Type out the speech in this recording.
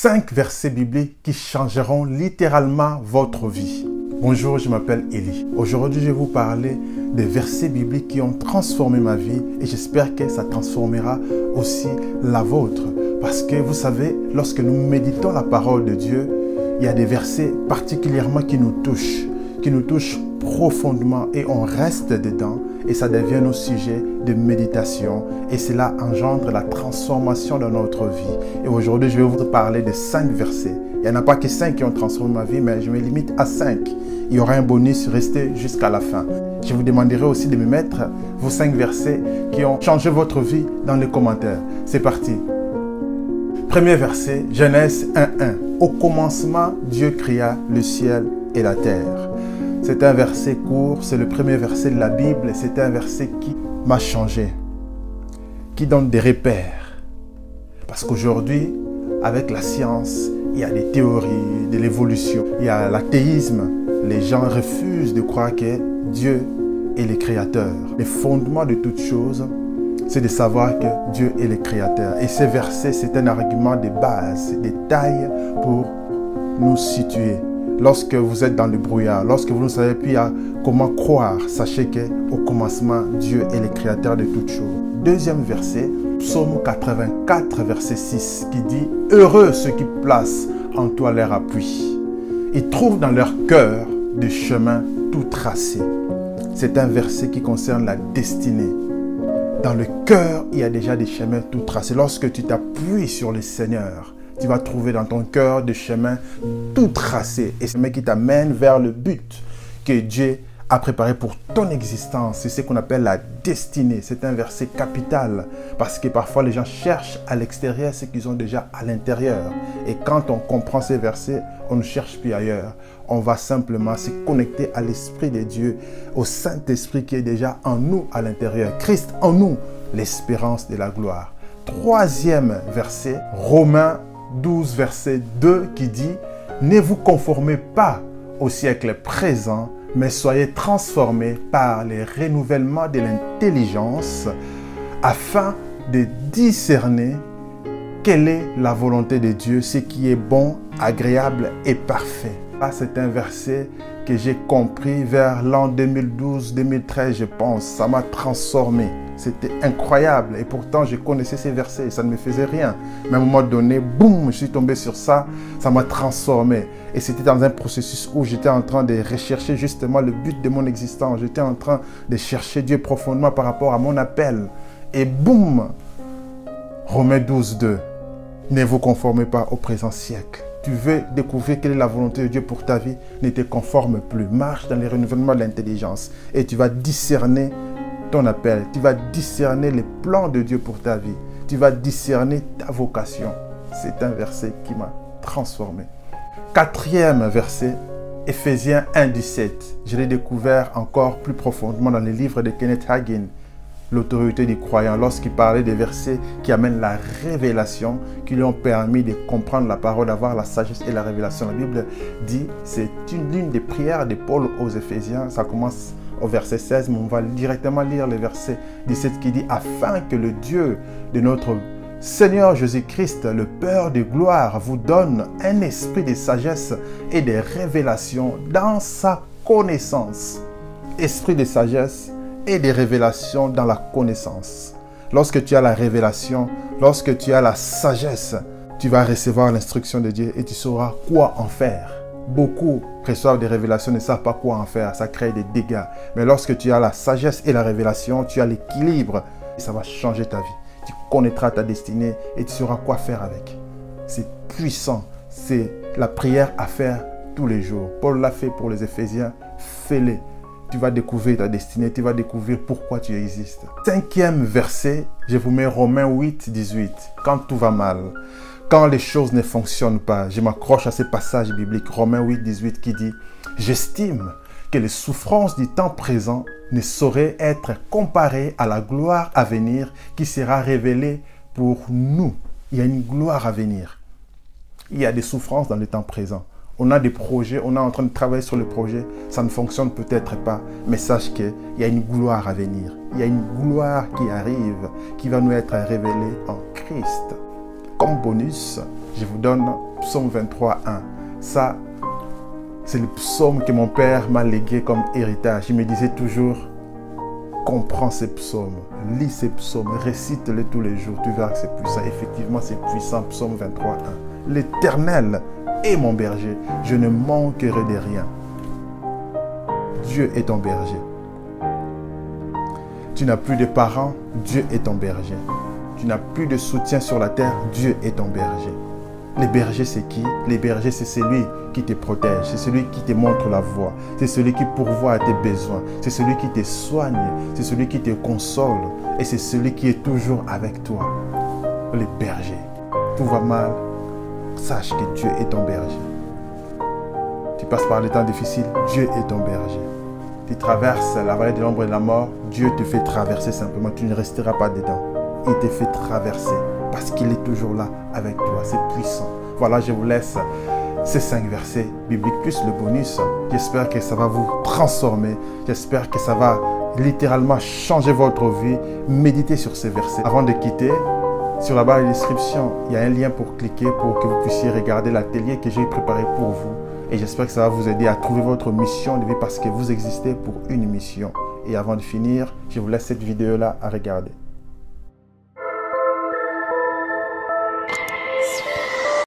Cinq versets bibliques qui changeront littéralement votre vie. Bonjour, je m'appelle Elie. Aujourd'hui, je vais vous parler des versets bibliques qui ont transformé ma vie et j'espère que ça transformera aussi la vôtre. Parce que vous savez, lorsque nous méditons la parole de Dieu, il y a des versets particulièrement qui nous touchent, qui nous touchent profondément et on reste dedans et ça devient nos sujets de méditation et cela engendre la transformation de notre vie. Et aujourd'hui, je vais vous parler de cinq versets. Il n'y en a pas que cinq qui ont transformé ma vie, mais je me limite à cinq. Il y aura un bonus, restez jusqu'à la fin. Je vous demanderai aussi de me mettre vos cinq versets qui ont changé votre vie dans les commentaires. C'est parti. Premier verset, Genèse 1.1. Au commencement, Dieu créa le ciel et la terre. C'est un verset court, c'est le premier verset de la Bible, c'est un verset qui m'a changé, qui donne des repères. Parce qu'aujourd'hui, avec la science, il y a des théories de l'évolution, il y a l'athéisme. Les gens refusent de croire que Dieu est le créateur. Le fondement de toute chose, c'est de savoir que Dieu est le créateur. Et ce verset, c'est un argument de base, de taille pour nous situer lorsque vous êtes dans le brouillard, lorsque vous ne savez plus comment croire, sachez que au commencement, Dieu est le créateur de toutes choses. Deuxième verset, Psaume 84, verset 6, qui dit Heureux ceux qui placent en toi leur appui. Ils trouvent dans leur cœur des chemins tout tracés. C'est un verset qui concerne la destinée. Dans le cœur, il y a déjà des chemins tout tracés. Lorsque tu t'appuies sur le Seigneur, tu vas trouver dans ton cœur des chemins tout tracés. Et c'est qui t'amène vers le but que Dieu a préparé pour ton existence. C'est ce qu'on appelle la destinée. C'est un verset capital parce que parfois les gens cherchent à l'extérieur ce qu'ils ont déjà à l'intérieur. Et quand on comprend ces versets, on ne cherche plus ailleurs. On va simplement se connecter à l'Esprit de Dieu, au Saint-Esprit qui est déjà en nous à l'intérieur. Christ en nous, l'espérance de la gloire. Troisième verset, Romains 12, verset 2 qui dit, Ne vous conformez pas au siècle présent, mais soyez transformés par les renouvellements de l'intelligence afin de discerner quelle est la volonté de Dieu, ce qui est bon, agréable et parfait. C'est un verset que j'ai compris vers l'an 2012-2013, je pense. Ça m'a transformé. C'était incroyable. Et pourtant, je connaissais ces versets. Ça ne me faisait rien. Mais à un moment donné, boum, je suis tombé sur ça. Ça m'a transformé. Et c'était dans un processus où j'étais en train de rechercher justement le but de mon existence. J'étais en train de chercher Dieu profondément par rapport à mon appel. Et boum, Romains 12, 2. Ne vous conformez pas au présent siècle. Tu veux découvrir quelle est la volonté de Dieu pour ta vie, ne te conforme plus. Marche dans les renouvellements de l'intelligence et tu vas discerner ton appel. Tu vas discerner les plans de Dieu pour ta vie. Tu vas discerner ta vocation. C'est un verset qui m'a transformé. Quatrième verset, Ephésiens 1, 17. Je l'ai découvert encore plus profondément dans les livres de Kenneth Hagin, l'autorité des croyants, lorsqu'il parlait des versets qui amènent la révélation, qui lui ont permis de comprendre la parole, d'avoir la sagesse et la révélation. La Bible dit, c'est une l'une des prières de Paul aux Éphésiens. Ça commence au verset 16, mais on va directement lire le verset 17 qui dit, afin que le Dieu de notre Seigneur Jésus-Christ, le Père de gloire, vous donne un esprit de sagesse et de révélation dans sa connaissance. Esprit de sagesse et de révélation dans la connaissance. Lorsque tu as la révélation, lorsque tu as la sagesse, tu vas recevoir l'instruction de Dieu et tu sauras quoi en faire. Beaucoup reçoivent des révélations, ne savent pas quoi en faire. Ça crée des dégâts. Mais lorsque tu as la sagesse et la révélation, tu as l'équilibre. Et ça va changer ta vie. Tu connaîtras ta destinée et tu sauras quoi faire avec. C'est puissant. C'est la prière à faire tous les jours. Paul l'a fait pour les Éphésiens. Fais-le. Tu vas découvrir ta destinée. Tu vas découvrir pourquoi tu existes. Cinquième verset, je vous mets Romains 8, 18. Quand tout va mal quand les choses ne fonctionnent pas, je m'accroche à ce passage biblique, Romains 8, 18, qui dit, J'estime que les souffrances du temps présent ne sauraient être comparées à la gloire à venir qui sera révélée pour nous. Il y a une gloire à venir. Il y a des souffrances dans le temps présent. On a des projets, on est en train de travailler sur le projet, ça ne fonctionne peut-être pas, mais sache qu'il y a une gloire à venir. Il y a une gloire qui arrive, qui va nous être révélée en Christ. comme bonus, je vous donne Psaume 23, 1. Ça, c'est le psaume que mon père m'a légué comme héritage. Il me disait toujours, comprends ces psaumes, lis ces psaumes, récite-les tous les jours, tu verras que c'est puissant. Effectivement, c'est puissant, psaume 23, 1. L'Éternel est mon berger, je ne manquerai de rien. Dieu est ton berger. Tu n'as plus de parents, Dieu est ton berger. Tu n'as plus de soutien sur la terre, Dieu est ton berger. Les bergers, c'est qui? Les bergers, c'est celui qui te protège, c'est celui qui te montre la voie, c'est celui qui pourvoit à tes besoins, c'est celui qui te soigne, c'est celui qui te console et c'est celui qui est toujours avec toi. Les bergers. Tout va mal, sache que Dieu est ton berger. Tu passes par des temps difficiles, Dieu est ton berger. Tu traverses la vallée de l'ombre et de la mort, Dieu te fait traverser simplement, tu ne resteras pas dedans. Il te fait traverser parce qu'il est toujours là avec toi. C'est puissant. Voilà, je vous laisse ces cinq versets bibliques plus le bonus. J'espère que ça va vous transformer. J'espère que ça va littéralement changer votre vie. Méditez sur ces versets. Avant de quitter, sur la barre de description, il y a un lien pour cliquer pour que vous puissiez regarder l'atelier que j'ai préparé pour vous. Et j'espère que ça va vous aider à trouver votre mission de vie parce que vous existez pour une mission. Et avant de finir, je vous laisse cette vidéo-là à regarder.